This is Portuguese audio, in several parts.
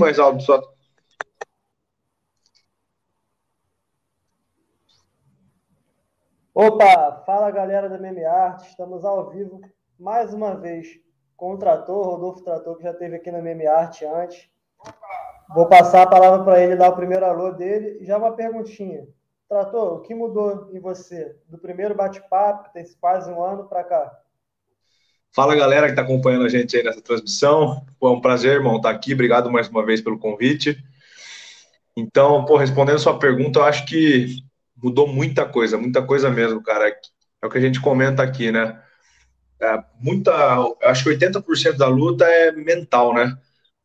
mais alto só. Opa, fala galera da Meme Art, estamos ao vivo mais uma vez com o Trator, Rodolfo Trator, que já esteve aqui na Meme Art antes. Vou passar a palavra para ele dar o primeiro alô dele. Já uma perguntinha. Trator, o que mudou em você do primeiro bate-papo, que tem quase um ano, para cá? Fala galera que está acompanhando a gente aí nessa transmissão. Pô, é um prazer, irmão, estar tá aqui. Obrigado mais uma vez pelo convite. Então, pô, respondendo sua pergunta, eu acho que mudou muita coisa, muita coisa mesmo, cara. É o que a gente comenta aqui, né? É, muita, acho que 80% da luta é mental, né?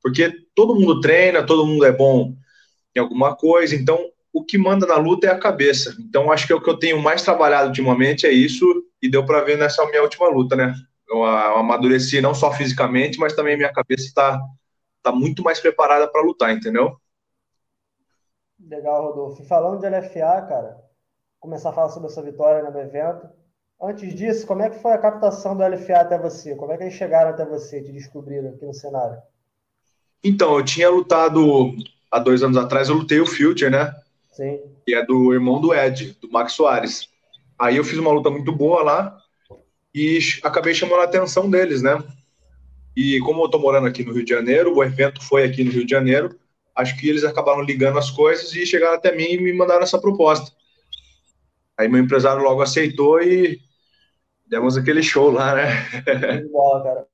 Porque todo mundo treina, todo mundo é bom em alguma coisa, então o que manda na luta é a cabeça. Então acho que é o que eu tenho mais trabalhado ultimamente é isso, e deu para ver nessa minha última luta, né? Eu, eu amadureci não só fisicamente, mas também minha cabeça está tá muito mais preparada para lutar, entendeu? Legal, Rodolfo. Falando de LFA, cara, começar a falar sobre essa vitória no evento. Antes disso, como é que foi a captação do LFA até você? Como é que eles chegaram até você, te descobriram aqui no cenário? Então, eu tinha lutado há dois anos atrás, eu lutei o Future, né? Sim. Que é do irmão do Ed, do Max Soares. Aí eu fiz uma luta muito boa lá e acabei chamando a atenção deles, né? E como eu tô morando aqui no Rio de Janeiro, o evento foi aqui no Rio de Janeiro, acho que eles acabaram ligando as coisas e chegaram até mim e me mandaram essa proposta. Aí meu empresário logo aceitou e demos aquele show lá, né? Boa, cara.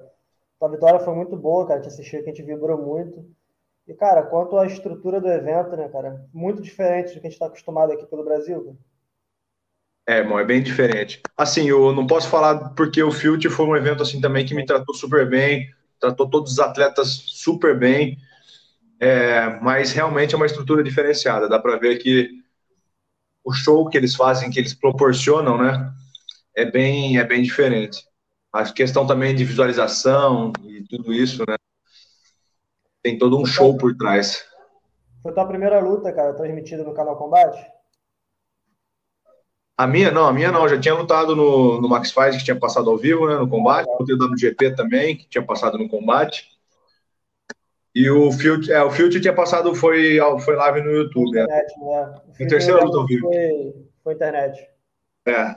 A vitória foi muito boa, cara. Te assistiu que a gente vibrou muito. E, cara, quanto à estrutura do evento, né, cara? Muito diferente do que a gente está acostumado aqui pelo Brasil. Cara. É, irmão, é bem diferente. Assim, eu não posso falar porque o Filt foi um evento assim também que me tratou super bem, tratou todos os atletas super bem, é, mas realmente é uma estrutura diferenciada. Dá para ver que o show que eles fazem, que eles proporcionam, né, é bem, é bem diferente. A questão também de visualização e tudo isso, né, tem todo um show por trás. Foi tua primeira luta, cara, transmitida no canal Combate? A minha não, a minha não, já tinha lutado no, no Max Fight, que tinha passado ao vivo, né, no combate, ah, lutei no GP também, que tinha passado no combate. E o Filt, é, o Filt tinha passado, foi, foi live no YouTube. Né? Internet, né? A terceira luta ao vivo. Foi, foi internet. É.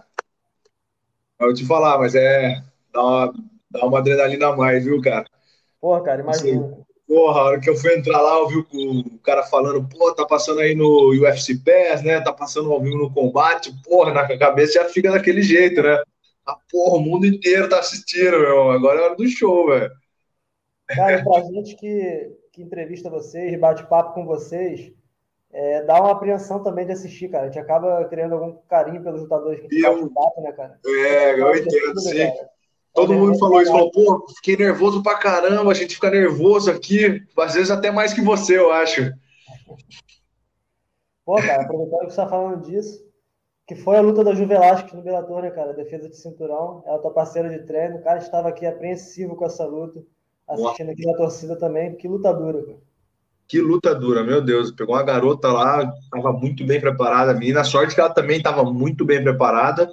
Eu te falar, mas é. Dá uma, dá uma adrenalina a mais, viu, cara? Porra, cara, imagina. Porra, a hora que eu fui entrar lá, eu vi o cara falando, pô, tá passando aí no UFC Pass, né? Tá passando ao vivo no combate, porra, na cabeça já fica daquele jeito, né? Ah, porra, o mundo inteiro tá assistindo, meu. Agora é hora do show, velho. Cara, pra gente que, que entrevista vocês, bate papo com vocês, é, dá uma apreensão também de assistir, cara. A gente acaba criando algum carinho pelos lutadores que a gente eu, né, cara? É, eu entendo, sim. Todo mundo falou isso, falou, pô, fiquei nervoso pra caramba, a gente fica nervoso aqui, às vezes até mais que você, eu acho. Pô, cara, aproveitando que você tá falando disso, que foi a luta da Ju Velasquez no Bellator, né, cara? Defesa de cinturão, ela tá parceira de treino, o cara estava aqui apreensivo com essa luta, assistindo aqui na torcida também, que luta dura, cara. Que luta dura, meu Deus. Pegou uma garota lá, estava muito bem preparada. A menina, sorte que ela também estava muito bem preparada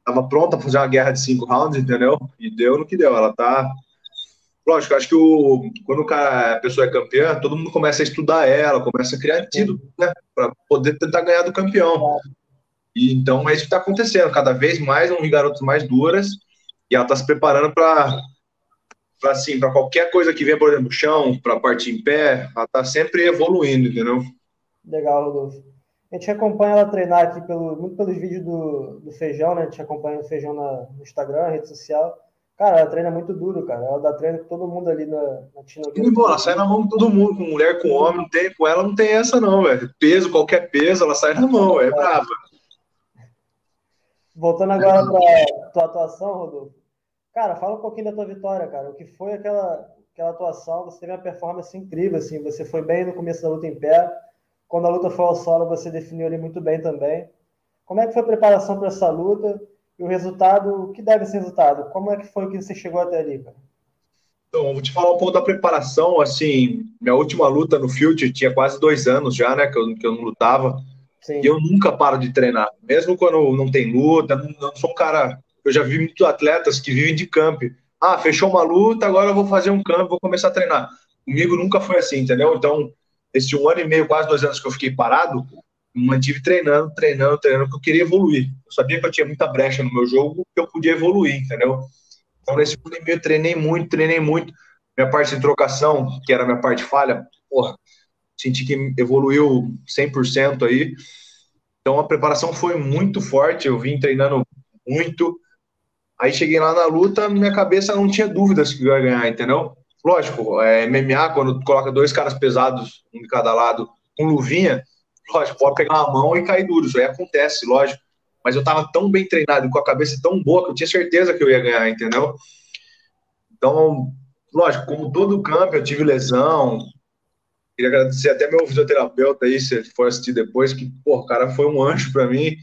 estava pronta para fazer uma guerra de cinco rounds, entendeu? E deu no que deu. Ela tá. Lógico, acho que o, quando a pessoa é campeã, todo mundo começa a estudar ela, começa a criar antídoto, né? Para poder tentar ganhar do campeão. E, então é isso que está acontecendo. Cada vez mais um garotos mais duras e ela está se preparando para assim, para qualquer coisa que venha, por exemplo, chão, para partir em pé, ela está sempre evoluindo, entendeu? Legal, Rodolfo. A gente acompanha ela treinar aqui pelo, muito pelos vídeos do, do Feijão, né? A gente acompanha o Feijão na, no Instagram, rede social. Cara, ela treina muito duro, cara. Ela dá treino com todo mundo ali na, na Tina. E, ela sai na mão com todo mundo, com mulher, com homem, não tem, com ela não tem essa não, velho. Peso, qualquer peso, ela sai na mão, é brava. Voltando agora para tua atuação, Rodolfo. Cara, fala um pouquinho da tua vitória, cara. O que foi aquela, aquela atuação? Você teve uma performance incrível, assim. Você foi bem no começo da luta em pé quando a luta foi ao solo, você definiu ali muito bem também. Como é que foi a preparação para essa luta e o resultado, o que deve ser resultado? Como é que foi que você chegou até ali, cara? Então, vou te falar um pouco da preparação, assim, minha última luta no Field tinha quase dois anos já, né, que eu, que eu não lutava, Sim. e eu nunca paro de treinar, mesmo quando não tem luta, não, não sou um cara, eu já vi muitos atletas que vivem de camp, ah, fechou uma luta, agora eu vou fazer um camp, vou começar a treinar. comigo nunca foi assim, entendeu? Então, esse um ano e meio, quase dois anos que eu fiquei parado, mantive treinando, treinando, treinando, porque eu queria evoluir. Eu sabia que eu tinha muita brecha no meu jogo, que eu podia evoluir, entendeu? Então, nesse ano e meio, treinei muito, treinei muito. Minha parte de trocação, que era minha parte falha, porra, senti que evoluiu 100% aí. Então a preparação foi muito forte, eu vim treinando muito. Aí cheguei lá na luta, minha cabeça não tinha dúvidas que eu ia ganhar, entendeu? Lógico, é, MMA, quando coloca dois caras pesados, um de cada lado, com luvinha, lógico, pode pegar uma mão e cair duro, isso aí acontece, lógico. Mas eu tava tão bem treinado com a cabeça tão boa que eu tinha certeza que eu ia ganhar, entendeu? Então, lógico, como todo campo, eu tive lesão, Queria agradecer até meu fisioterapeuta aí, se for assistir depois, que, pô, o cara foi um anjo para mim.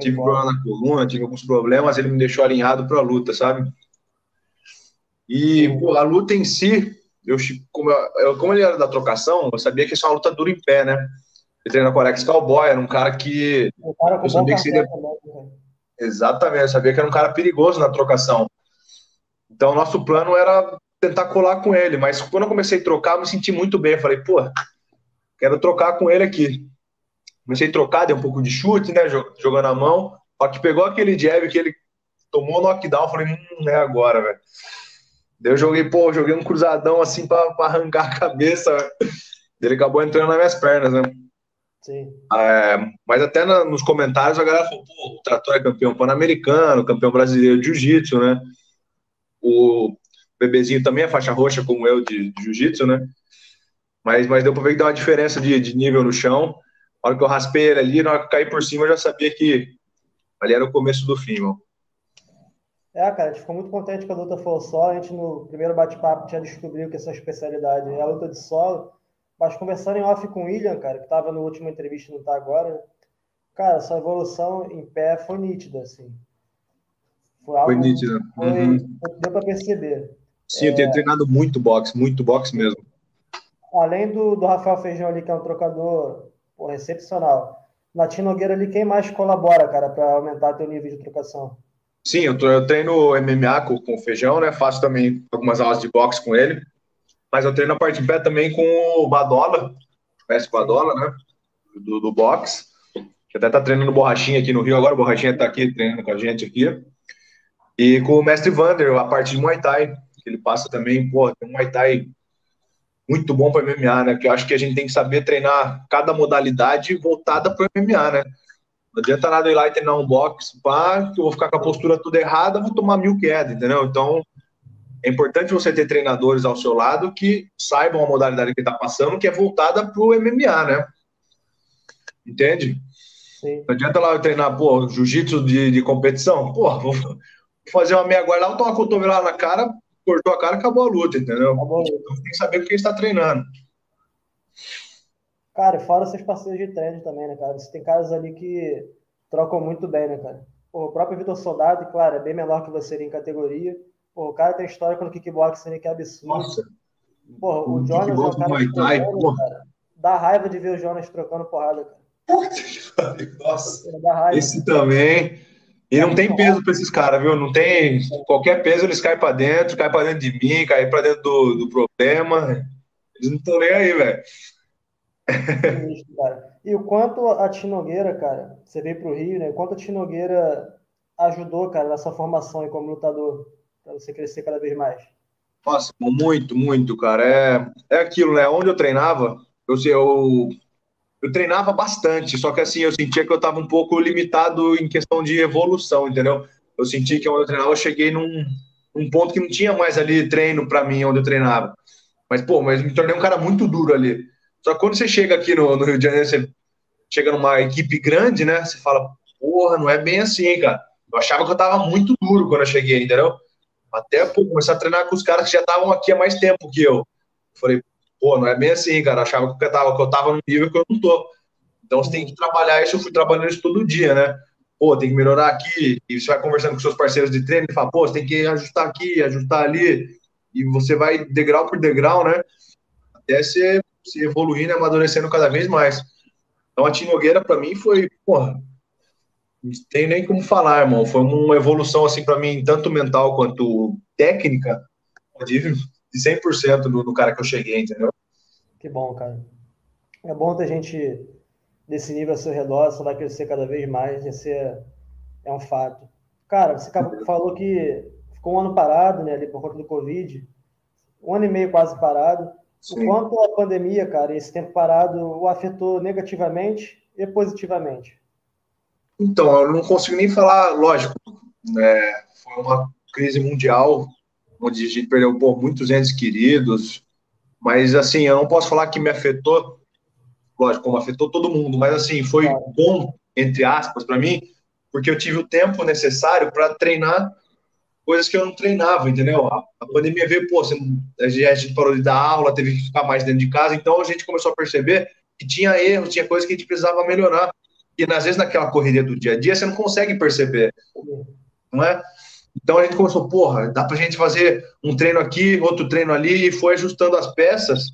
Tive problema na coluna, tive alguns problemas, ele me deixou alinhado para a luta, sabe? E pô, a luta em si, eu, como, eu, como ele era da trocação, eu sabia que isso é uma luta dura em pé, né? Ele treina com o Alex Cowboy, era um cara que. cara eu sabia que seria... Né? Exatamente, eu sabia que era um cara perigoso na trocação. Então, nosso plano era tentar colar com ele, mas quando eu comecei a trocar, eu me senti muito bem. Eu falei, pô, quero trocar com ele aqui. Comecei a trocar, dei um pouco de chute, né? Jogando a mão. Só que pegou aquele jab que ele tomou knockdown. Eu falei, hum, é agora, velho. Daí eu joguei, pô, joguei um cruzadão assim pra, pra arrancar a cabeça. Ele acabou entrando nas minhas pernas, né? Sim. É, mas até na, nos comentários a galera falou, pô, o Trator é campeão pan-americano, campeão brasileiro de jiu-jitsu, né? O, bebezinho também é faixa roxa, como eu, de, de jiu-jitsu, né? Mas, mas deu pra ver que deu uma diferença de, de nível no chão. A hora que eu raspei ele ali, na hora que eu caí por cima, eu já sabia que ali era o começo do fim, mano. É, cara, a gente ficou muito contente que a luta foi solo. A gente, no primeiro bate-papo, tinha descobrido que essa especialidade é a luta de solo. Mas conversando em off com o William, cara, que estava no último entrevista, não tá agora, cara, sua evolução em pé foi nítida, assim. Foi, algo, foi nítido. Foi, uhum. Deu para perceber. Sim, eu tenho é. treinado muito boxe, muito boxe mesmo. Além do, do Rafael Feijão ali, que é um trocador porra, excepcional. Na Nogueira ali, quem mais colabora, cara, para aumentar teu nível de trocação? Sim, eu, eu treino MMA com, com o Feijão, né? Faço também algumas aulas de boxe com ele. Mas eu treino a parte de pé também com o Badola, mestre Badola, né? Do, do boxe. Que até tá treinando borrachinha aqui no Rio agora. O borrachinha tá aqui treinando com a gente aqui. E com o mestre Vander, a parte de Muay Thai que ele passa também, pô, tem um Muay Thai muito bom para MMA, né? Que eu acho que a gente tem que saber treinar cada modalidade voltada para MMA, né? Não adianta nada ir lá e treinar um boxe, pá, que eu vou ficar com a postura toda errada, vou tomar mil quedas, entendeu? Então, é importante você ter treinadores ao seu lado que saibam a modalidade que está passando, que é voltada para o MMA, né? Entende? Sim. Não adianta lá eu treinar, pô, jiu-jitsu de, de competição, pô, vou fazer uma meia guarda lá, tomar uma cotovelada na cara, cortou a cara, acabou a luta, entendeu? Acabou. Então tem que saber o que está treinando. Cara, fora seus parceiros de treino também, né, cara? Você tem caras ali que trocam muito bem, né, cara? Pô, o próprio Vitor Soldado, claro, é bem menor que você em categoria. Pô, o cara tem história com o kickboxing que é absurdo. Nossa. Pô, o, o Jonas é um cara, trocando, cara. Dá raiva de ver o Jonas trocando porrada, cara. Nossa, esse também. E não tem peso para esses caras, viu? Não tem. Qualquer peso eles caem para dentro, caem para dentro de mim, caem para dentro do, do problema. Eles não estão nem aí, velho. E o quanto a Tinogueira, cara, você veio para o Rio, né? O quanto a Tinogueira ajudou, cara, nessa formação e como lutador, para você crescer cada vez mais? Nossa, muito, muito, cara. É, é aquilo, né? Onde eu treinava, eu, eu eu treinava bastante, só que assim, eu sentia que eu estava um pouco limitado em questão de evolução, entendeu? Eu senti que onde eu treinava, eu cheguei num, num ponto que não tinha mais ali treino para mim onde eu treinava. Mas, pô, mas me tornei um cara muito duro ali. Só que quando você chega aqui no, no Rio de Janeiro, você chega numa equipe grande, né? Você fala, porra, não é bem assim, cara. Eu achava que eu tava muito duro quando eu cheguei, entendeu? Até pô, começar a treinar com os caras que já estavam aqui há mais tempo que eu. eu falei, pô, não é bem assim, cara. achava que eu tava, que eu tava no nível que eu não tô. Então você tem que trabalhar isso, eu fui trabalhando isso todo dia, né? Pô, tem que melhorar aqui, e você vai conversando com seus parceiros de treino e fala, pô, você tem que ajustar aqui, ajustar ali, e você vai degrau por degrau, né? Até se, se evoluindo e amadurecendo cada vez mais. Então a Tinogueira, para mim, foi, porra, não tem nem como falar, irmão. Foi uma evolução, assim, para mim, tanto mental quanto técnica. de 100% no, no cara que eu cheguei, entendeu? Que bom, cara. É bom ter gente desse nível ao seu redor, só vai crescer cada vez mais, esse é, é um fato. Cara, você falou que ficou um ano parado, né, ali por conta do Covid, um ano e meio quase parado. Sim. O quanto a pandemia, cara, esse tempo parado, o afetou negativamente e positivamente? Então, eu não consigo nem falar, lógico, né, foi uma crise mundial, onde a gente perdeu pô, muitos entes queridos, mas assim, eu não posso falar que me afetou, lógico, como afetou todo mundo, mas assim, foi bom, entre aspas, para mim, porque eu tive o tempo necessário para treinar coisas que eu não treinava, entendeu? A, a pandemia veio, pô, você, a gente parou de dar aula, teve que ficar mais dentro de casa, então a gente começou a perceber que tinha erros, tinha coisas que a gente precisava melhorar. E às vezes naquela correria do dia a dia você não consegue perceber, não é? Então a gente começou, porra, dá pra gente fazer um treino aqui, outro treino ali, e foi ajustando as peças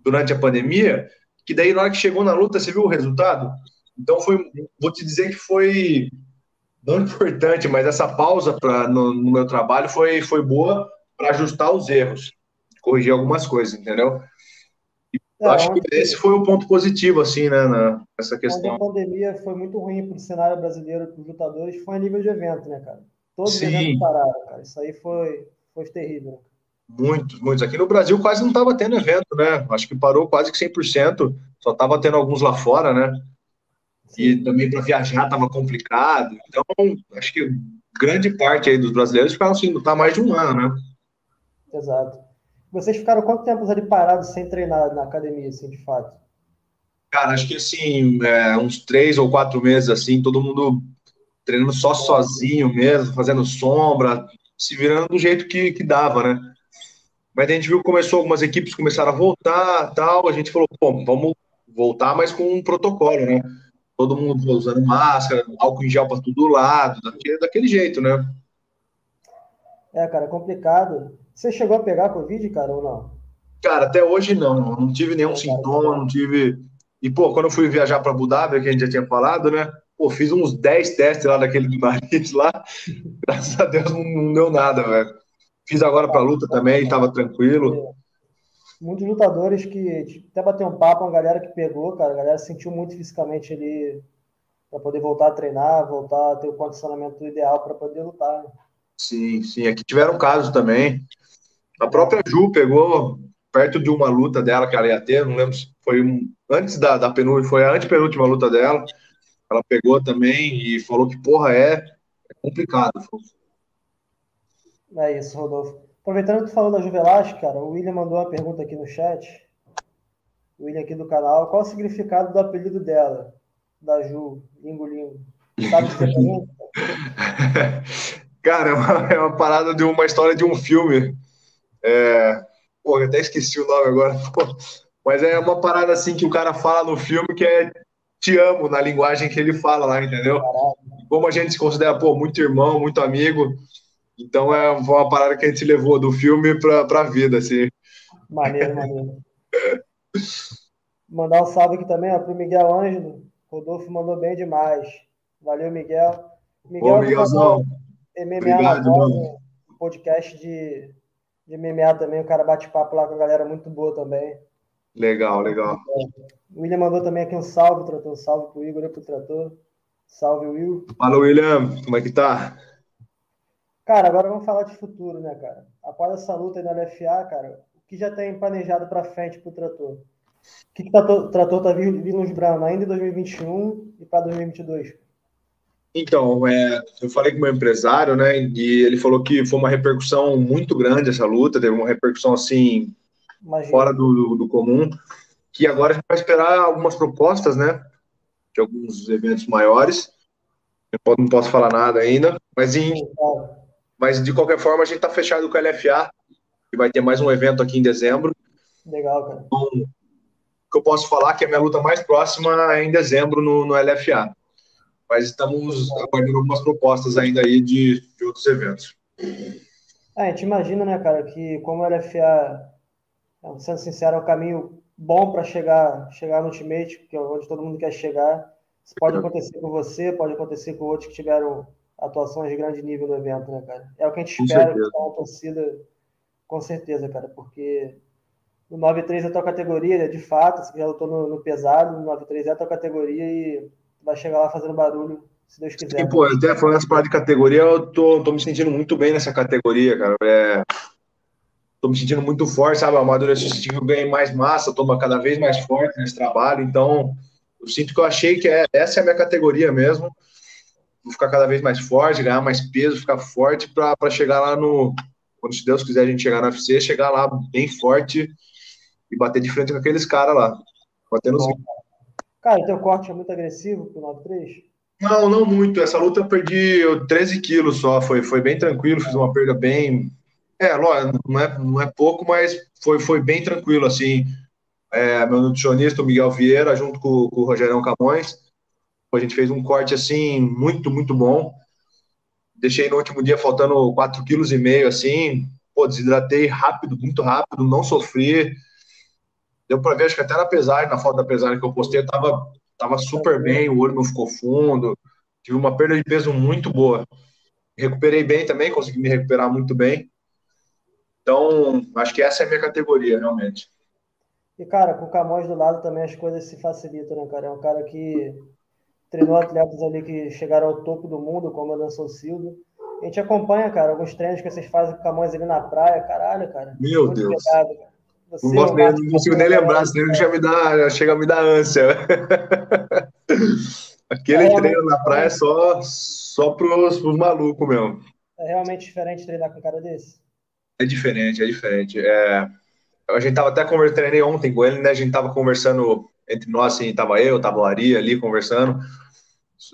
durante a pandemia, que daí na hora que chegou na luta, você viu o resultado? Então foi, vou te dizer que foi não importante, mas essa pausa pra, no, no meu trabalho foi, foi boa para ajustar os erros, corrigir algumas coisas, entendeu? É, acho que esse foi o ponto positivo, assim, né, nessa questão. a pandemia foi muito ruim para o cenário brasileiro, para os lutadores, foi a nível de evento, né, cara? Todos Sim. os eventos pararam, cara. Isso aí foi, foi terrível. Né? Muitos, muitos. Aqui no Brasil quase não estava tendo evento, né? Acho que parou quase que 100%. Só estava tendo alguns lá fora, né? E também para viajar estava complicado. Então, acho que grande parte aí dos brasileiros ficaram assim, lutar mais de um ano, né? Exato. Vocês ficaram quanto tempo ali parados sem treinar na academia, assim, de fato? Cara, acho que assim, é, uns três ou quatro meses, assim, todo mundo treinando só sozinho mesmo, fazendo sombra, se virando do jeito que, que dava, né? Mas a gente viu que começou, algumas equipes começaram a voltar, tal, a gente falou, pô, vamos voltar, mas com um protocolo, né? Todo mundo usando máscara, álcool em gel para todo lado, daquele, daquele jeito, né? É, cara, é complicado. Você chegou a pegar Covid, cara, ou não? Cara, até hoje não. Não tive nenhum é, sintoma, não tive. E, pô, quando eu fui viajar para Abu Dhabi, que a gente já tinha falado, né? Pô, fiz uns 10 testes lá daquele do nariz lá. Graças a Deus não, não deu nada, velho. Fiz agora para luta também, estava tranquilo. Muitos lutadores que até bater um papo, uma galera que pegou, cara, a galera sentiu muito fisicamente ali para poder voltar a treinar, voltar a ter o condicionamento ideal para poder lutar. Né? Sim, sim. Aqui tiveram casos também. A própria Ju pegou perto de uma luta dela que ela ia ter, não lembro se foi um, antes da, da penúltima, foi a antepenúltima luta dela. Ela pegou também e falou que, porra, é, é complicado. É isso, Rodolfo. Aproveitando que tu falou da Ju Velasco, cara, o William mandou uma pergunta aqui no chat. O William aqui do canal. Qual o significado do apelido dela? Da Ju, Lingo Lingo. Sabe mim? Cara, é uma, é uma, parada de uma história de um filme. É... Pô, eu até esqueci o nome agora. Pô. Mas é uma parada assim que o cara fala no filme que é te amo na linguagem que ele fala lá, entendeu? Como a gente se considera, pô, muito irmão, muito amigo. Então é uma parada que a gente levou do filme pra, pra vida, assim. Maneiro, maneiro. Mandar um salve aqui também, ó, pro Miguel Ângelo. Rodolfo mandou bem demais. Valeu, Miguel. Miguel, Ô, Miguelzão. MMA Obrigado, na um podcast de, de MMA também. O cara bate papo lá com a galera muito boa também. Legal, legal. O William mandou também aqui um salve, trator. Um salve pro Igor e pro trator. Salve, Will. Fala, William. Como é que tá? Cara, agora vamos falar de futuro, né, cara? Após essa luta aí na LFA, cara, o que já tem planejado para frente pro trator? O que, que o trator, tá vislumbrando ainda em 2021 e para 2022? Então, é, eu falei com o meu empresário, né, e ele falou que foi uma repercussão muito grande essa luta, teve uma repercussão, assim, Imagina. fora do, do, do, comum, que agora a gente vai esperar algumas propostas, né, de alguns eventos maiores, eu não posso falar nada ainda, mas, em, mas de qualquer forma a gente está fechado com a LFA, que vai ter mais um evento aqui em dezembro. Legal, cara. Então, o que eu posso falar é que a minha luta mais próxima é em dezembro no, no LFA mas estamos aguardando algumas propostas ainda aí de, de outros eventos. É, a gente imagina, né, cara, que como o LFA, sendo sincero, é um caminho bom para chegar, chegar no Ultimate, que é onde todo mundo quer chegar. Isso pode acontecer com você, pode acontecer com outros que tiveram atuações de grande nível no evento, né, cara? É o que a gente espera, que a torcida com certeza, cara, porque o 9-3 é a tua categoria, né? de fato, você já lutou no, no pesado, o 9-3 é a tua categoria e vai chegar lá fazendo barulho, se Deus quiser. Sim, pô, até falando essa parada de categoria, eu tô, tô me sentindo muito bem nessa categoria, cara. É, tô me sentindo muito forte, sabe? A amadurecimento eu ganhei mais massa, tô cada vez mais forte nesse trabalho, então eu sinto que eu achei que é, essa é a minha categoria mesmo. Vou ficar cada vez mais forte, ganhar mais peso, ficar forte para chegar lá no. Quando, se Deus quiser, a gente chegar na UFC, chegar lá bem forte e bater de frente com aqueles caras lá. Batendo os. Cara, teu corte é muito agressivo pro 9-3? Não, não muito. Essa luta eu perdi 13 quilos só. Foi, foi bem tranquilo, fiz uma perda bem. É, não é, não é pouco, mas foi, foi bem tranquilo, assim é, meu nutricionista, o Miguel Vieira, junto com, com o Rogerão Camões. A gente fez um corte assim muito, muito bom. Deixei no último dia faltando 4,5 kg, assim. Pô, desidratei rápido, muito rápido, não sofri. Deu para ver, acho que até na pesagem, na foto da pesagem que eu postei, eu tava, tava super bem, o olho não ficou fundo. Tive uma perda de peso muito boa. Recuperei bem também, consegui me recuperar muito bem. Então, acho que essa é a minha categoria, realmente. E, cara, com o Camões do lado também as coisas se facilitam, né, cara? É um cara que treinou atletas ali que chegaram ao topo do mundo, como o Anderson Silva. A gente acompanha, cara, alguns treinos que vocês fazem com Camões ali na praia, caralho, cara. Meu Deus. Pegado, Você não, gosto é nem, não consigo nem lembrar, esse treino já me dá, já chega a me dar ânsia. Aquele é, treino na praia é só, só pros, pros malucos mesmo. É realmente diferente treinar com um cara desse? É diferente, é diferente. É, a gente tava até conversando, ontem com ele, né? A gente tava conversando entre nós, assim, tava eu, tava o Ari ali conversando.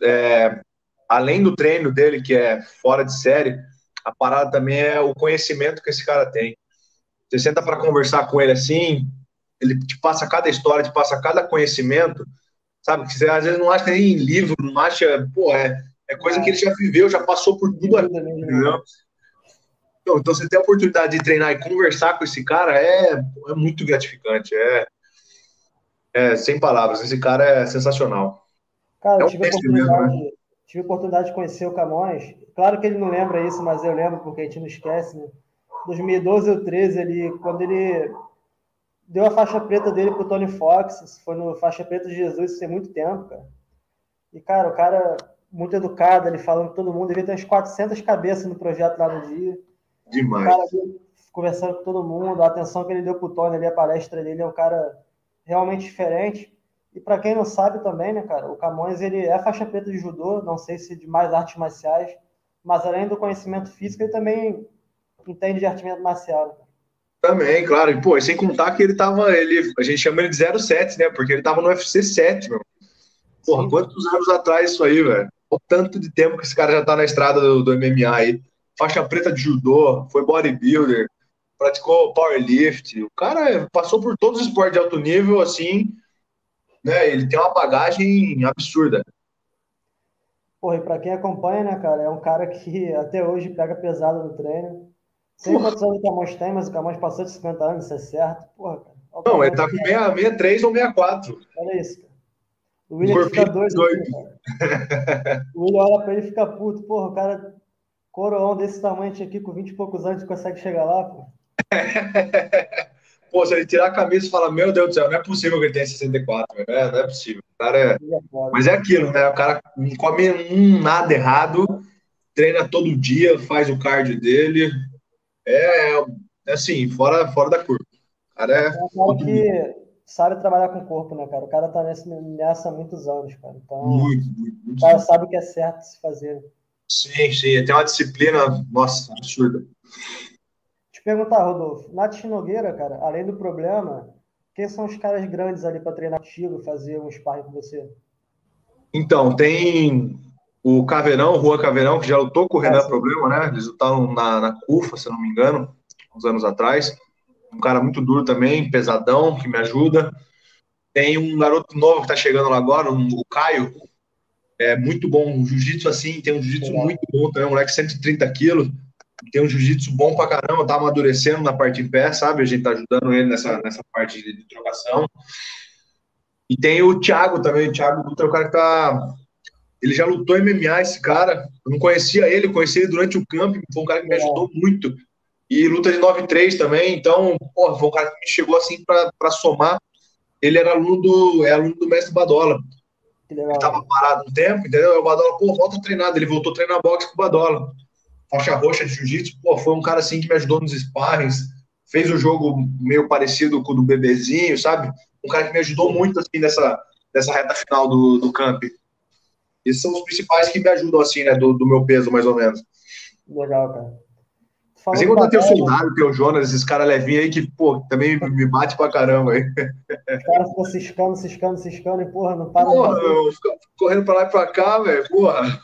É, além do treino dele, que é fora de série, a parada também é o conhecimento que esse cara tem. Você senta para conversar com ele assim, ele te passa cada história, te passa cada conhecimento, sabe? Que você às vezes não acha nem em livro, não acha, pô, é, é coisa que ele já viveu, já passou por tudo aqui, entendeu? Então, então, você ter a oportunidade de treinar e conversar com esse cara é, é muito gratificante. É, é sem palavras. Esse cara é sensacional. Cara, é eu tive, oportunidade, mesmo, né? tive oportunidade de conhecer o Camões. Claro que ele não lembra isso, mas eu lembro porque a gente não esquece, né? 2012 ou 13, ele, quando ele deu a faixa preta dele pro Tony Fox, foi no faixa preta de Jesus, isso tem muito tempo, cara. E, cara, o cara muito educado, ele falando com todo mundo, devia ter umas 400 cabeças no projeto lá no dia. Demais. O cara conversando com todo mundo, a atenção que ele deu pro Tony ali, a palestra dele é um cara realmente diferente. E para quem não sabe também, né, cara, o Camões ele é faixa preta de judô, não sei se de mais artes marciais, mas além do conhecimento físico, ele também entende de arte marcial. Né? Também, claro. E, pô, sem contar que ele tava, ele, a gente chama ele de 07, né? Porque ele tava no UFC 7, meu. Porra, Sim. quantos anos atrás isso aí, velho? O tanto de tempo que esse cara já tá na estrada do, do MMA aí faixa preta de judô, foi bodybuilder, praticou powerlift. O cara passou por todos os esportes de alto nível, assim, né? Ele tem uma bagagem absurda. Porra, e pra quem acompanha, né, cara, é um cara que até hoje pega pesado no treino. Sei quantos anos o Camões tem, mas o Camões passou de 50 anos, isso é certo. Porra, cara. Não, ele tá com 63 ou 64. Olha isso, cara. O William fica doido. doido. Aqui, o William olha pra ele e fica puto. Porra, o cara coroão desse tamanho aqui, com 20 e poucos anos, consegue chegar lá, pô. pô, se ele tirar a camisa e falar, meu Deus do céu, não é possível que ele tenha 64, é, não é possível. O cara é... Mas é aquilo, né? O cara não come um nada errado, treina todo dia, faz o cardio dele. É, é assim, fora, fora da curva. O cara é. É um cara que sabe trabalhar com o corpo, né, cara? O cara tá nessa há muitos anos, cara. Então, muito, muito, muito. o cara sabe o que é certo se fazer. Sim, sim, tem uma disciplina, nossa, absurda. Perguntar, Rodolfo, Nath Nogueira, cara, além do problema, quem são os caras grandes ali para treinar contigo, fazer um sparring com você? Então, tem o Caveirão, Rua Caveirão, que já lutou com o Renan é, Problema, né? Eles lutaram na, na CUFA, se não me engano, uns anos atrás. Um cara muito duro também, pesadão, que me ajuda. Tem um garoto novo que tá chegando lá agora, um, o Caio, é muito bom. O jiu-jitsu, assim, tem um jiu-jitsu muito bom também, um moleque 130 quilos, tem um jiu-jitsu bom pra caramba, tá amadurecendo na parte em pé, sabe? A gente tá ajudando ele nessa, nessa parte de, de trocação. E tem o Thiago também, o Thiago Dutra é o cara que tá. Ele já lutou MMA, esse cara. Eu não conhecia ele, conheci ele durante o campo, foi um cara que me ajudou muito. E luta de 9-3 também, então, porra, foi um cara que me chegou assim para somar. Ele era aluno do, é aluno do mestre Badola. Ele tava parado um tempo, entendeu? o Badola, pô, volta a treinar. Ele voltou a treinar boxe com o Badola. Faixa roxa de jiu-jitsu, pô, foi um cara assim que me ajudou nos sparrings, fez o jogo meio parecido com o do bebezinho, sabe? Um cara que me ajudou muito assim nessa, nessa reta final do, do camp. Esses são os principais que me ajudam, assim, né, do, do meu peso, mais ou menos. Legal, cara. Mas enquanto tem o Soldado, tem o Jonas, esses caras levinhos aí que, pô, também me bate pra caramba aí. Os caras ficam ciscando, ciscando, ciscando e, porra, não para. Porra, meu, correndo pra lá e pra cá, velho, porra.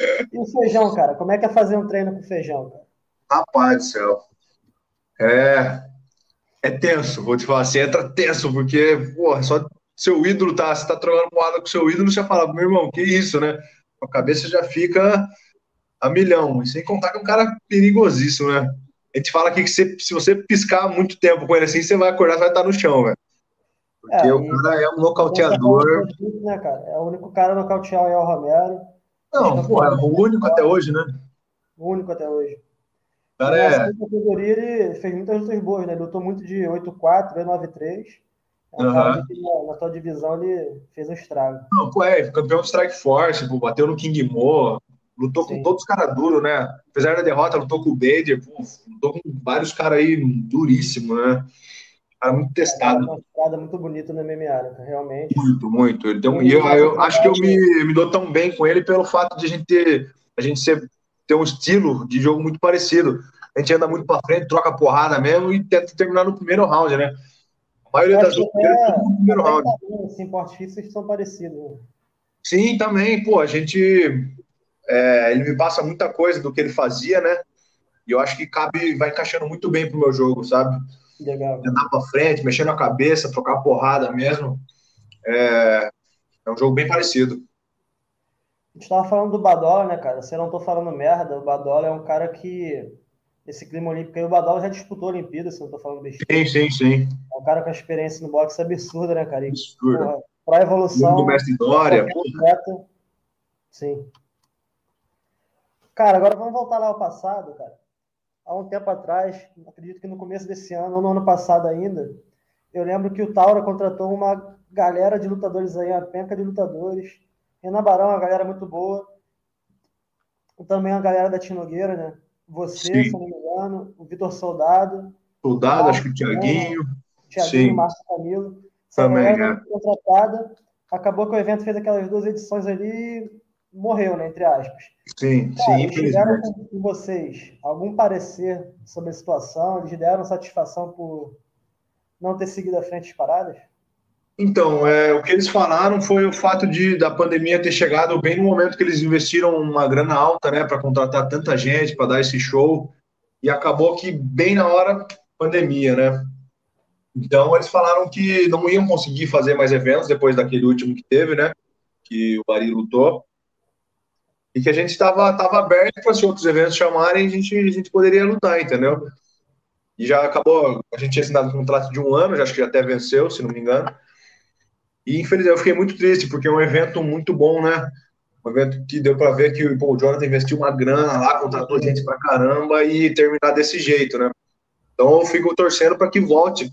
E o feijão, cara? Como é que é fazer um treino com feijão, cara? Rapaz do céu. É. É tenso, vou te falar assim, entra tenso, porque, porra, só seu ídolo tá, você tá trocando porrada com seu ídolo, você fala, meu irmão, que isso, né? A cabeça já fica a milhão. E sem contar que é um cara perigosíssimo, né? A gente fala aqui que você, se você piscar muito tempo com ele assim, você vai acordar, você vai estar no chão, velho. Porque é, o cara é um nocauteador. Né, cara? É o único cara nocautear o El Romero. Não, pô, é o único até hoje, né? O único até hoje. Cara é. categoria ele fez muitas lutas boas, né? Ele lutou muito de 8-4, 9-3. É um uhum. na, na tua divisão ele fez um estrago. Não, pô, é, campeão do Strike Force, pô, bateu no King Mo, lutou Sim. com todos os caras duros, né? Apesar da derrota, lutou com o Bader, pô, lutou com vários caras aí duríssimos, né? Cara muito testado. É uma estrada muito bonita no MMA, né? realmente. Muito, muito. Ele um, eu, eu acho que eu me, me dou tão bem com ele pelo fato de a gente ter, a gente ser, ter um estilo de jogo muito parecido. A gente anda muito para frente, troca porrada mesmo e tenta terminar no primeiro round, né? A maioria das lutas é no primeiro round. Assim, portes físicos são parecidos. Né? Sim, também. Pô, a gente é, ele me passa muita coisa do que ele fazia, né? E eu acho que cabe, vai encaixando muito bem pro meu jogo, sabe? Legal. Andar pra frente, mexendo a cabeça, trocar porrada mesmo. É, é um jogo bem parecido. A gente tava falando do Badola, né, cara? Se eu não tô falando merda, o Badola é um cara que. Esse clima olímpico aí, o Badola já disputou a Olimpíada, se eu não tô falando besteira. Sim, sim, sim. É um cara com a experiência no boxe absurda, né, cara? E, Absurda. Porra, pra evolução. Do mestre Dória. Sim. Cara, agora vamos voltar lá ao passado, cara. Há um tempo atrás, acredito que no começo desse ano, ou no ano passado ainda, eu lembro que o Taura contratou uma galera de lutadores aí, uma penca de lutadores. Renan Barão, uma galera muito boa. Também a galera da Tinogueira, né? Você, Sim. se não me engano, o Vitor Soldado. Soldado, acho que o Tiaguinho. Tiaguinho, Márcio Camilo. Essa Também, é. contratada. Acabou que o evento fez aquelas duas edições ali morreu, né, entre aspas. Sim, Cara, sim, infelizmente. com vocês algum parecer sobre a situação? Eles deram satisfação por não ter seguido à frente as paradas? Então, é, o que eles falaram foi o fato de da pandemia ter chegado bem no momento que eles investiram uma grana alta, né, para contratar tanta gente, para dar esse show, e acabou que bem na hora pandemia, né? Então, eles falaram que não iam conseguir fazer mais eventos depois daquele último que teve, né? Que o Bari lutou e que a gente estava tava aberto para se outros eventos chamarem, a gente, a gente poderia lutar, entendeu? E já acabou, a gente tinha assinado um contrato de um ano, já acho que já até venceu, se não me engano. E infelizmente eu fiquei muito triste, porque é um evento muito bom, né? Um evento que deu para ver que pô, o Jonathan investiu uma grana lá, contratou gente pra caramba e terminar desse jeito, né? Então eu fico torcendo para que volte,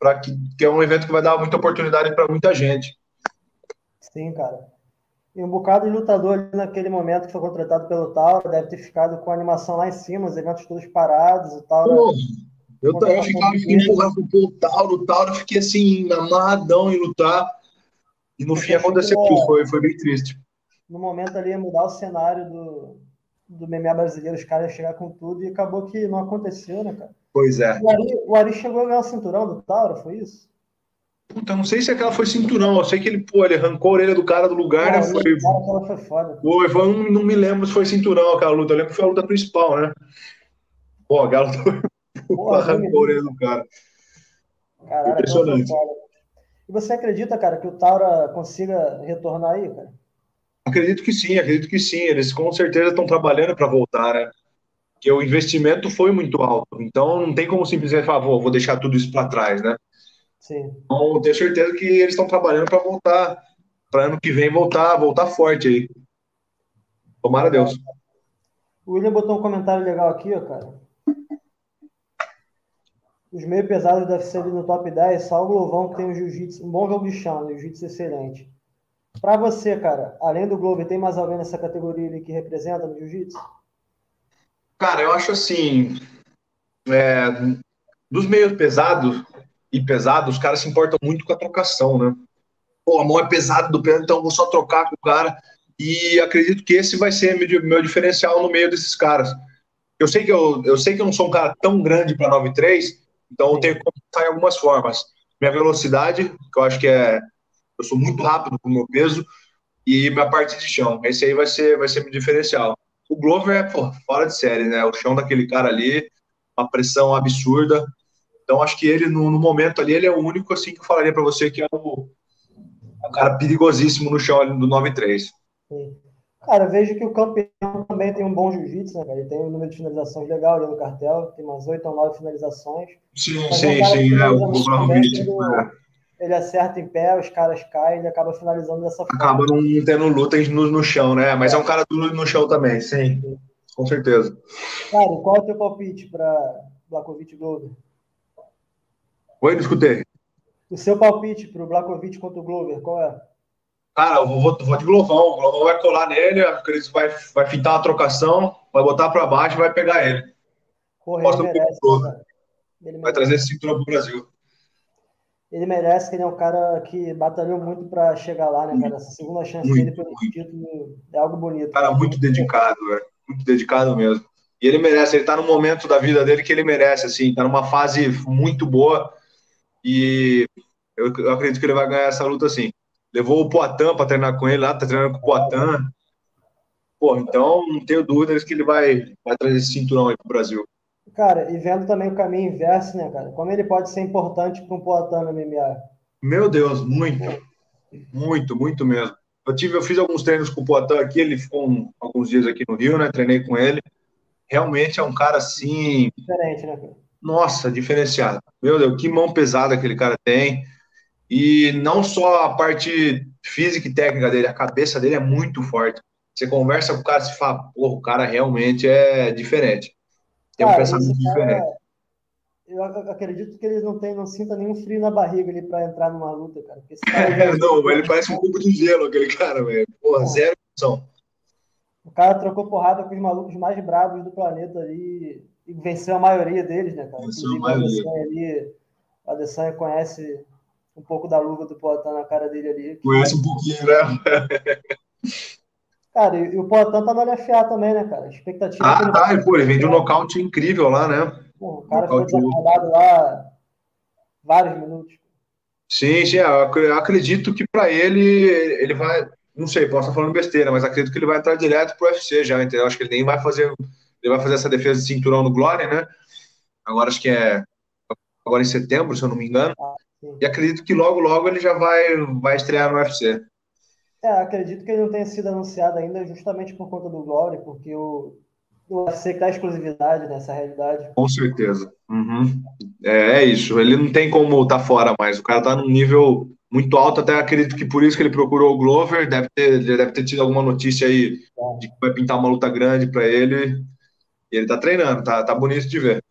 para que, que é um evento que vai dar muita oportunidade para muita gente. Sim, cara. E um bocado de lutador naquele momento que foi contratado pelo Tauro deve ter ficado com a animação lá em cima, os eventos todos parados, o Tauro. Pô, eu também ficava empurrando o Tauro, o Tauro, fiquei assim, amarradão em lutar. E no fim aconteceu tudo, foi, foi bem triste. No momento ali ia mudar o cenário do, do MMA brasileiro, os caras iam chegar com tudo e acabou que não aconteceu, né, cara? Pois é. O Ari, o Ari chegou a ganhar o cinturão do Tauro, foi isso? Puta, não sei se aquela foi cinturão. Eu sei que ele, pô, ele arrancou a orelha do cara do lugar, né? Foi, cara, foi foda. Foi, foi não me lembro se foi cinturão aquela luta. Eu lembro que foi a luta principal, né? Pô, a Galo arrancou a orelha do cara. Caralho, Impressionante. E você acredita, cara, que o Taura consiga retornar aí, cara? Acredito que sim, acredito que sim. Eles com certeza estão trabalhando para voltar, né? Porque o investimento foi muito alto. Então não tem como simplesmente falar, vou, vou deixar tudo isso para trás, né? Sim. Então, tenho certeza que eles estão trabalhando para voltar, para ano que vem voltar, voltar forte aí. Tomara Deus. O William botou um comentário legal aqui, ó, cara. os meio pesados devem ser ali no top 10, só o Glovão que tem um jiu-jitsu, um bom jogo de chão, um jiu-jitsu excelente. Para você, cara, além do Glover, tem mais alguém nessa categoria ali que representa no jiu-jitsu? Cara, eu acho assim, é, dos meios pesados e pesados, os caras se importam muito com a trocação, né? Pô, a mão é pesada do pé, então vou só trocar com o cara. E acredito que esse vai ser meu, meu diferencial no meio desses caras. Eu sei que eu, eu sei que eu não sou um cara tão grande para 9-3, então eu tenho que em algumas formas. Minha velocidade, que eu acho que é. Eu sou muito rápido com o meu peso, e minha parte de chão. Esse aí vai ser, vai ser meu diferencial. O Glover é pô, fora de série, né? O chão daquele cara ali, uma pressão absurda. Então acho que ele, no, no momento ali, ele é o único assim que eu falaria para você que é o, é um cara perigosíssimo no chão ali do 9-3. Cara, vejo que o campeão também tem um bom jiu-jitsu, né, cara? Ele tem um número de finalizações legal ali no cartel, tem umas 8 ou 9 finalizações. Sim, é sim, sim, é, o Blahovic. É. Ele acerta em pé, os caras caem, ele acaba finalizando dessa forma. Acaba não tendo luta no, no chão, né? Mas é. é um cara duro no chão também, sim. sim. Com certeza. Cara, qual é o teu palpite para Blakovic Glover? Oi, não escutei. O seu palpite para o Blakovic contra o Glover, qual é? Cara, eu vou, vou de Glovão. O Glovão vai colar nele, acredito vai, vai fintar uma trocação, vai botar para baixo e vai pegar ele. Porra, ele merece, ele vai trazer esse cinturão pro Brasil. Ele merece, que ele é um cara que batalhou muito para chegar lá, né, cara? Essa segunda chance muito, dele pelo muito. título é algo bonito. Cara, cara. muito dedicado, velho. Muito dedicado mesmo. E ele merece, ele tá no momento da vida dele que ele merece, assim, tá numa fase muito boa. E eu, eu acredito que ele vai ganhar essa luta, assim levou o Poitin para treinar com ele lá, tá treinando com o Poitin. Pô, então não tenho dúvidas que ele vai, vai trazer esse cinturão aí pro Brasil. Cara, e vendo também o caminho inverso, né, cara? Como ele pode ser importante para um Poitin no MMA? Meu Deus, muito. Muito, muito mesmo. Eu tive, eu fiz alguns treinos com o Poitin aqui, ele ficou um, alguns dias aqui no Rio, né? Treinei com ele. Realmente é um cara assim. Diferente, né, cara? Nossa, diferenciado. Meu Deus, que mão pesada aquele cara tem. E não só a parte física e técnica dele, a cabeça dele é muito forte. Você conversa com o cara e fala, porra, o cara realmente é diferente. Tem cara, um pensamento diferente. eu acredito que ele não tem, não sinta nenhum frio na barriga ali para entrar numa luta, cara. É, não, ele parece um cubo de gelo, aquele cara, velho. Porra, zero opção. O cara trocou porrada com os malucos mais bravos do planeta ali e venceu a maioria deles, né, cara? Venceu a maioria. Ali, a Adesanya conhece um pouco da luva do Poitin na cara dele ali. Conhece um pouquinho, né? Cara, e, e o Poitin tá no LFA também, né, cara? A expectativa. Ah, ele... tá, pô, ele vem de um nocaute incrível lá, né? Pô, o cara foi desacordado lá vários minutos. Sim, sim, eu acredito que para ele, ele vai, não sei, posso estar falando besteira, mas acredito que ele vai entrar direto pro UFC já, entendeu? Acho que ele nem vai fazer, ele vai fazer essa defesa de cinturão no Glória, né? Agora acho que é agora em setembro, se eu não me engano. Ah, e acredito que logo, logo ele já vai, vai estrear no UFC. É, acredito que ele não tenha sido anunciado ainda justamente por conta do Glory, porque o, o UFC dá exclusividade nessa realidade. Com certeza. Uhum. É, é, isso. Ele não tem como estar tá fora mais. O cara tá num nível muito alto, até acredito que por isso que ele procurou o Glover. Deve ter, deve ter tido alguma notícia aí é. de que vai pintar uma luta grande para ele. E ele tá treinando, tá, tá bonito de ver.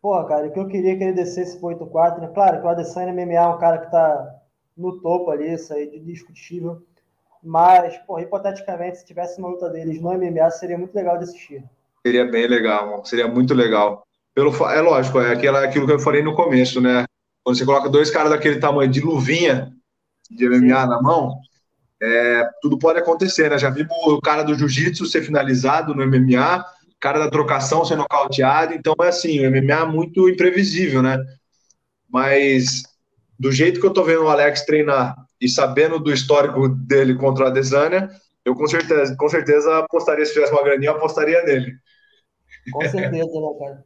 Porra, cara, o que eu queria é que ele descesse pro 8-4, né? Claro que o Adesanya MMA é um cara que tá no topo ali, isso aí de discutível. Mas, porra, hipoteticamente, se tivesse uma luta deles no MMA, seria muito legal de assistir. Seria bem legal, mano. seria muito legal. Pelo, é lógico, é aquilo, aquilo que eu falei no começo, né? Quando você coloca dois caras daquele tamanho de luvinha de MMA Sim. na mão, é, tudo pode acontecer, né? Já vimos o cara do jiu-jitsu ser finalizado no MMA, cara da trocação ser nocauteado. Então é assim, o MMA é muito imprevisível, né? Mas do jeito que eu tô vendo o Alex treinar e sabendo do histórico dele contra a Desânia, eu com certeza, com certeza apostaria, se tivesse uma graninha, eu apostaria nele. Com certeza, né, cara?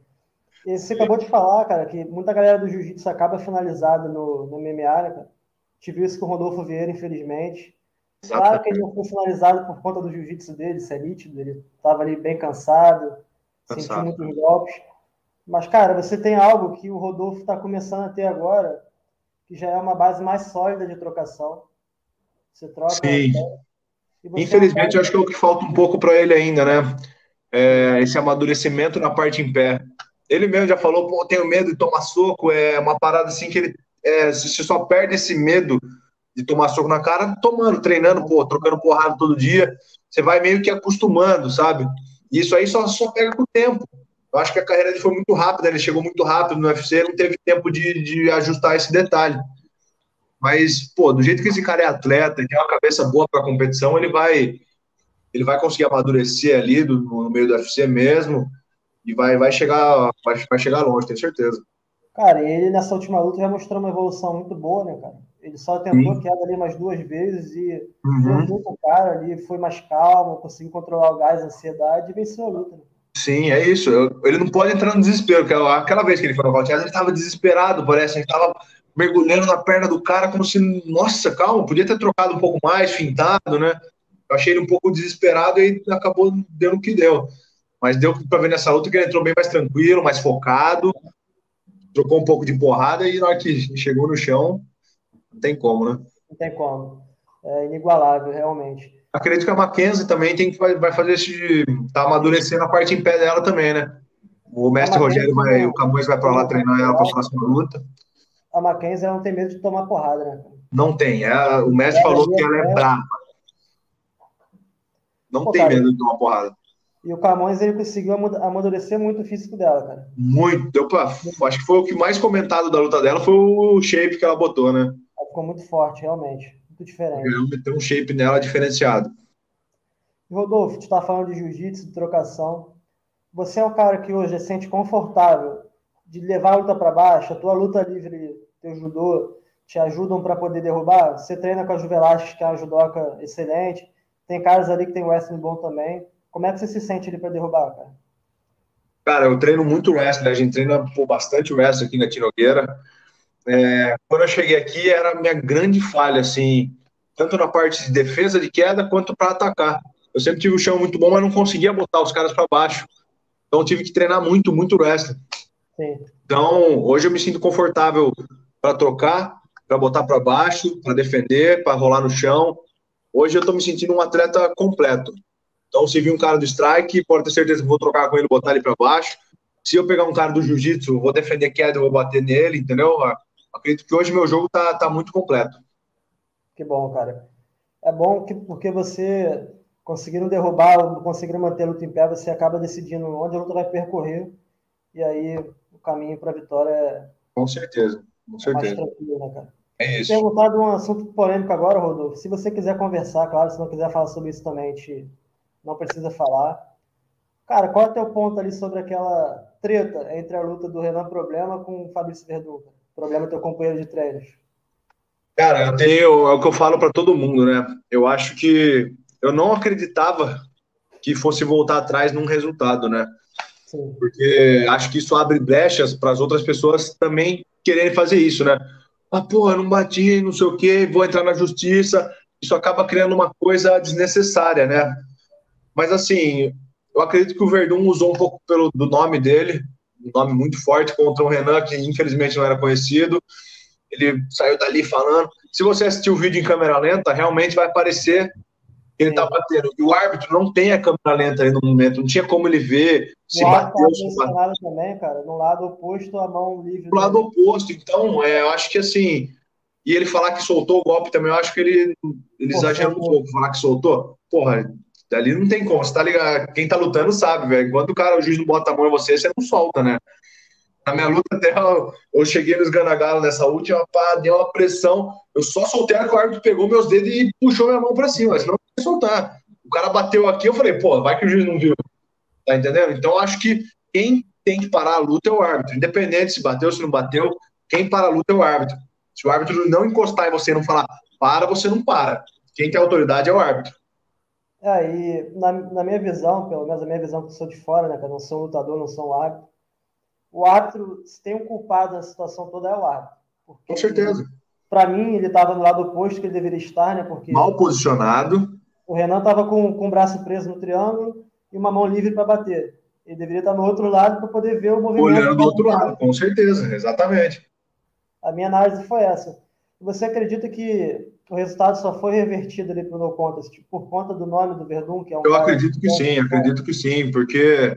E você acabou de falar, cara, que muita galera do jiu-jitsu acaba finalizada no, no MMA, né, cara? Tive isso com o Rodolfo Vieira, infelizmente. Claro que ele não foi finalizado por conta do jiu-jitsu dele, isso é nítido, ele estava ali bem cansado, cansado, sentiu muitos golpes. Mas, cara, você tem algo que o Rodolfo está começando a ter agora, que já é uma base mais sólida de trocação. Você troca. Sim. Infelizmente, eu acho que é o que falta um pouco para ele ainda, né? É, esse amadurecimento na parte em pé. Ele mesmo já falou, pô, tenho medo de tomar soco, é uma parada assim que ele é, se só perde esse medo de tomar soco na cara tomando, treinando, pô, trocando porrada todo dia. Você vai meio que acostumando, sabe? E isso aí só, só pega com o tempo. Eu acho que a carreira dele foi muito rápida, ele chegou muito rápido no UFC, não teve tempo de, de ajustar esse detalhe. Mas, pô, do jeito que esse cara é atleta, tem uma cabeça boa para competição, ele vai ele vai conseguir amadurecer ali do, no meio do UFC mesmo e vai, vai chegar vai, vai chegar longe, tenho certeza. Cara, ele nessa última luta já mostrou uma evolução muito boa, né, cara? Ele só tentou Sim. queda ali mais duas vezes e uhum. foi muito cara ali, foi mais calmo, conseguiu controlar o gás, a ansiedade e venceu a luta. Né? Sim, é isso. Ele não pode entrar no desespero. Aquela vez que ele foi nocauteado, ele estava desesperado, parece. Ele estava mergulhando na perna do cara como se, nossa, calma, podia ter trocado um pouco mais, fintado, né? Eu achei ele um pouco desesperado e acabou dando o que deu. Mas deu para ver nessa luta que ele entrou bem mais tranquilo, mais focado, trocou um pouco de porrada e na hora que chegou no chão, não tem como, né? Não tem como. É inigualável, realmente. Acredito que a Mackenzie também tem que vai fazer esse. tá amadurecendo a parte em pé dela também, né? O mestre Rogério vai, o Camões vai para lá treinar ela para a próxima luta. A Mackenzie não tem medo de tomar porrada, né? Não tem. É, o mestre é, falou que ela é, é brava. Não Pô, tem cara, medo de tomar porrada. E o Camões ele conseguiu amadurecer muito o físico dela, cara. Muito. Opa, acho que foi o que mais comentado da luta dela foi o shape que ela botou, né? Ficou muito forte, realmente. Muito diferente. Realmente tem um shape nela diferenciado. Rodolfo, tu está falando de jiu-jitsu, de trocação. Você é um cara que hoje se sente confortável de levar a luta para baixo, a tua luta livre, teu judô, te ajudam para poder derrubar? Você treina com a Juvelastic, que é uma judoca excelente. Tem caras ali que tem wrestling bom também. Como é que você se sente ali para derrubar, cara? Cara, eu treino muito wrestling, a gente treina pô, bastante wrestling aqui na Tinogueira. É, quando eu cheguei aqui, era a minha grande falha, assim, tanto na parte de defesa de queda quanto para atacar. Eu sempre tive o chão muito bom, mas não conseguia botar os caras para baixo. Então, tive que treinar muito, muito wrestling. Sim. Então, hoje eu me sinto confortável para trocar, para botar para baixo, para defender, para rolar no chão. Hoje eu estou me sentindo um atleta completo. Então, se vir um cara do strike, pode ter certeza que vou trocar com ele, botar ele para baixo. Se eu pegar um cara do jiu-jitsu, vou defender queda, vou bater nele, entendeu? Acredito que hoje meu jogo tá, tá muito completo. Que bom, cara. É bom que porque você conseguindo derrubar, conseguindo manter a luta em pé, você acaba decidindo onde a luta vai percorrer. E aí o caminho para a vitória é. Com certeza, com certeza. mais né, cara? É isso. Perguntar de um assunto polêmico agora, Rodolfo. Se você quiser conversar, claro, se não quiser falar sobre isso também, a gente não precisa falar. Cara, qual é o teu ponto ali sobre aquela treta entre a luta do Renan Problema com o Fabrício Verdun? Problema teu companheiro de treinos. Cara, eu tenho, é o que eu falo para todo mundo, né? Eu acho que eu não acreditava que fosse voltar atrás num resultado, né? Sim. Porque acho que isso abre brechas para as outras pessoas também quererem fazer isso, né? Ah, porra, não bati, não sei o quê, vou entrar na justiça. Isso acaba criando uma coisa desnecessária, né? Mas assim, eu acredito que o Verdun usou um pouco pelo, do nome dele, um nome muito forte contra o Renan, que infelizmente não era conhecido. Ele saiu dali falando. Se você assistir o vídeo em câmera lenta, realmente vai aparecer que ele tá batendo. E o árbitro não tem a câmera lenta aí no momento, não tinha como ele ver se bateu. Tá se bateu. também, cara, no lado oposto, a mão livre. No lado oposto, então, é, eu acho que assim. E ele falar que soltou o golpe também, eu acho que ele, ele exagerou um pouco, falar que soltou. Porra, Dali não tem como, você tá ligado? Quem tá lutando sabe, velho. Enquanto o cara, o juiz não bota a mão em você, você não solta, né? Na minha luta até eu, eu cheguei nos Ganagalo nessa última, pá, deu uma pressão. Eu só soltei a que o árbitro pegou meus dedos e puxou minha mão pra cima, senão não ia soltar. O cara bateu aqui, eu falei, pô, vai que o juiz não viu. Tá entendendo? Então acho que quem tem que parar a luta é o árbitro. Independente se bateu, se não bateu, quem para a luta é o árbitro. Se o árbitro não encostar em você e não falar para, você não para. Quem tem autoridade é o árbitro. É, e na, na minha visão, pelo menos a minha visão que eu sou de fora, né, que eu não sou um lutador, não sou um árbitro, o árbitro, se tem um culpado na situação toda, é o árbitro. Com certeza. Para mim, ele estava no lado oposto que ele deveria estar, né? Porque Mal posicionado. O Renan estava com, com o braço preso no triângulo e uma mão livre para bater. Ele deveria estar no outro lado para poder ver o movimento. Olhando do outro lado, com certeza, exatamente. A minha análise foi essa. Você acredita que o resultado só foi revertido ali para o No Contest por conta do nome do Verdun, que é um Eu acredito que sim, acredito que sim, porque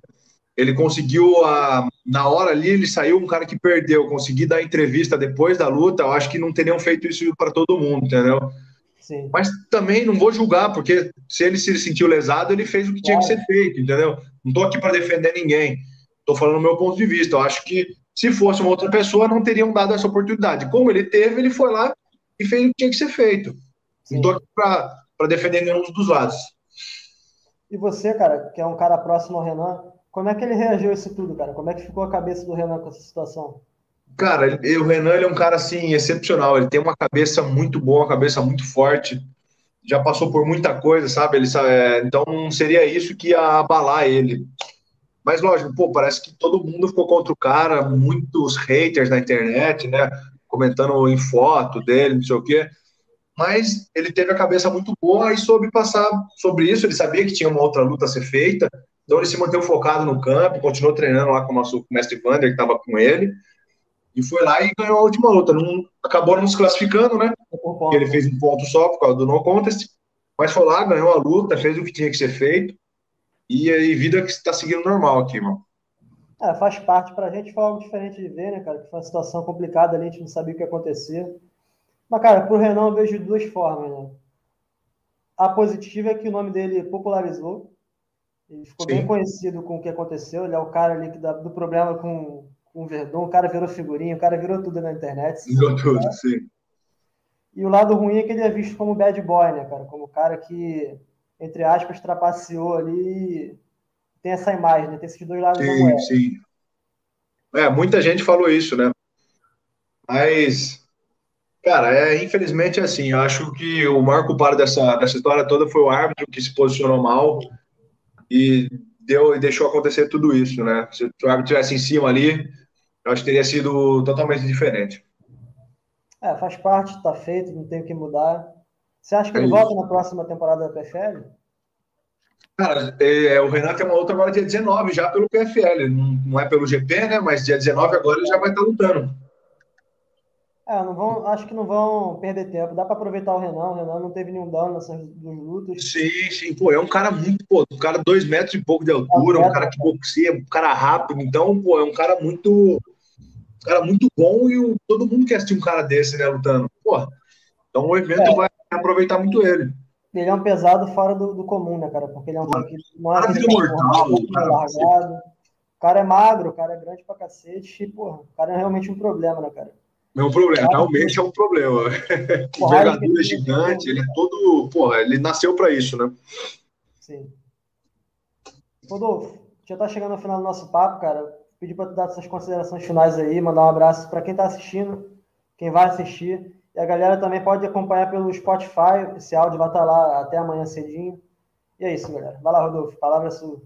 ele conseguiu, a, na hora ali, ele saiu um cara que perdeu, consegui dar entrevista depois da luta, eu acho que não teriam feito isso para todo mundo, entendeu? Sim. Mas também não vou julgar, porque se ele se sentiu lesado, ele fez o que tinha que ser feito, entendeu? Não estou aqui para defender ninguém, estou falando do meu ponto de vista. Eu acho que se fosse uma outra pessoa, não teriam dado essa oportunidade. Como ele teve, ele foi lá e fez o que tinha que ser feito. Sim. Não estou aqui para defender nenhum dos lados. E você, cara, que é um cara próximo ao Renan, como é que ele reagiu a isso tudo, cara? Como é que ficou a cabeça do Renan com essa situação? Cara, o Renan ele é um cara assim excepcional. Ele tem uma cabeça muito boa, uma cabeça muito forte. Já passou por muita coisa, sabe? Ele é, então não seria isso que ia abalar ele. Mas lógico, pô, parece que todo mundo ficou contra o cara, muitos haters na internet, né? Comentando em foto dele, não sei o quê. Mas ele teve a cabeça muito boa e soube passar sobre isso. Ele sabia que tinha uma outra luta a ser feita então ele se manteve focado no campo, continuou treinando lá com o nosso mestre Vander, que estava com ele, e foi lá e ganhou a última luta. Não, acabou não se classificando, né? Ele fez um ponto só por causa do no contest, mas foi lá, ganhou a luta, fez o que tinha que ser feito, e aí vida que está seguindo normal aqui, mano. É, faz parte pra gente, foi algo diferente de ver, né, cara? Que foi uma situação complicada ali, a gente não sabia o que ia acontecer. Mas, cara, pro Renan eu vejo de duas formas, né? A positiva é que o nome dele popularizou, ele ficou sim. bem conhecido com o que aconteceu. Ele é o cara ali que dá, do problema com, com o Verdun. O cara virou figurinha, o cara virou tudo na internet. Virou tudo, cara. sim. E o lado ruim é que ele é visto como bad boy, né, cara? Como o cara que, entre aspas, trapaceou ali. Tem essa imagem, né? Tem esses dois lados sim, da. Sim, É, muita gente falou isso, né? Mas, cara, é, infelizmente é assim. Eu acho que o maior culpado dessa, dessa história toda foi o árbitro que se posicionou mal e deu e deixou acontecer tudo isso, né? Se o árbitro tivesse em cima ali, eu acho que teria sido totalmente diferente. É, faz parte, tá feito, não tem o que mudar. Você acha que é ele volta na próxima temporada da PFL? Cara, é, o Renato tem uma outra agora dia 19, já pelo PFL. Não, não é pelo GP, né? Mas dia 19 agora ele já vai estar lutando. É, não vão, acho que não vão perder tempo. Dá para aproveitar o Renan. O Renan não teve nenhum dano nessas duas lutas. Sim, sim. Pô, é um cara muito, pô, um cara dois metros e pouco de altura, é um cara que boxeia, um cara rápido. Então, pô, é um cara muito, um cara muito bom e o, todo mundo quer assistir um cara desse, né, lutando. Pô, então o evento é. vai aproveitar muito ele. Ele é um pesado fora do, do comum, né, cara? Porque ele é um cara que não é aquele mortal, cara, largado. O cara é magro, o cara é grande pra cacete. E, porra, o cara é realmente um problema, né, cara? É um problema, realmente é um problema. Envergadura é gigante, ele é todo. Porra, ele nasceu para isso, né? Sim. Rodolfo, já tá chegando ao final do nosso papo, cara. Pedir para tu dar suas considerações finais aí, mandar um abraço para quem tá assistindo, quem vai assistir. E a galera também pode acompanhar pelo Spotify, esse áudio vai estar lá até amanhã cedinho. E é isso, galera. Vai lá, Rodolfo, palavra sua.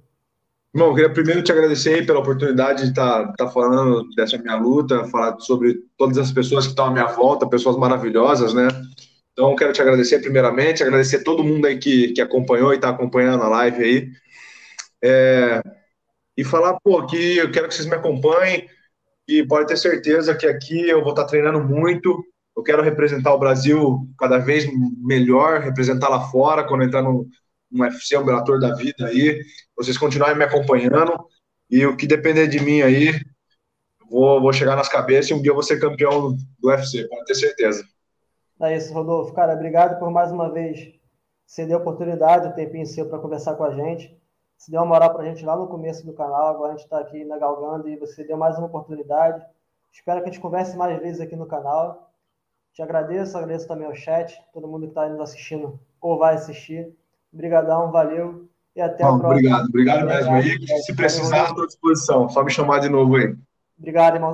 Bom, queria primeiro te agradecer pela oportunidade de estar, tá, tá falando dessa minha luta, falar sobre todas as pessoas que estão à minha volta, pessoas maravilhosas, né? Então, quero te agradecer primeiramente, agradecer todo mundo aí que, que acompanhou e está acompanhando a live aí. É, e falar, pô, que eu quero que vocês me acompanhem e pode ter certeza que aqui eu vou estar treinando muito. Eu quero representar o Brasil cada vez melhor, representar lá fora, quando entrar no, um UFC, um Bellator da vida aí, vocês continuarem me acompanhando e o que depender de mim aí, vou, vou chegar nas cabeças e um dia eu vou ser campeão do UFC, pode ter certeza. É isso, Rodolfo. Cara, obrigado por mais uma vez ceder a oportunidade, o tempinho seu para conversar com a gente. Você deu uma moral para a gente lá no começo do canal, agora a gente está aqui na Galgando e você deu mais uma oportunidade. Espero que a gente converse mais vezes aqui no canal. Te agradeço, agradeço também ao chat, todo mundo que está nos assistindo ou vai assistir. Obrigadão, valeu e até Bom, a próxima. Obrigado, obrigado mesmo aí. Se precisar, estou à disposição. Só me chamar de novo aí. Obrigado, irmão.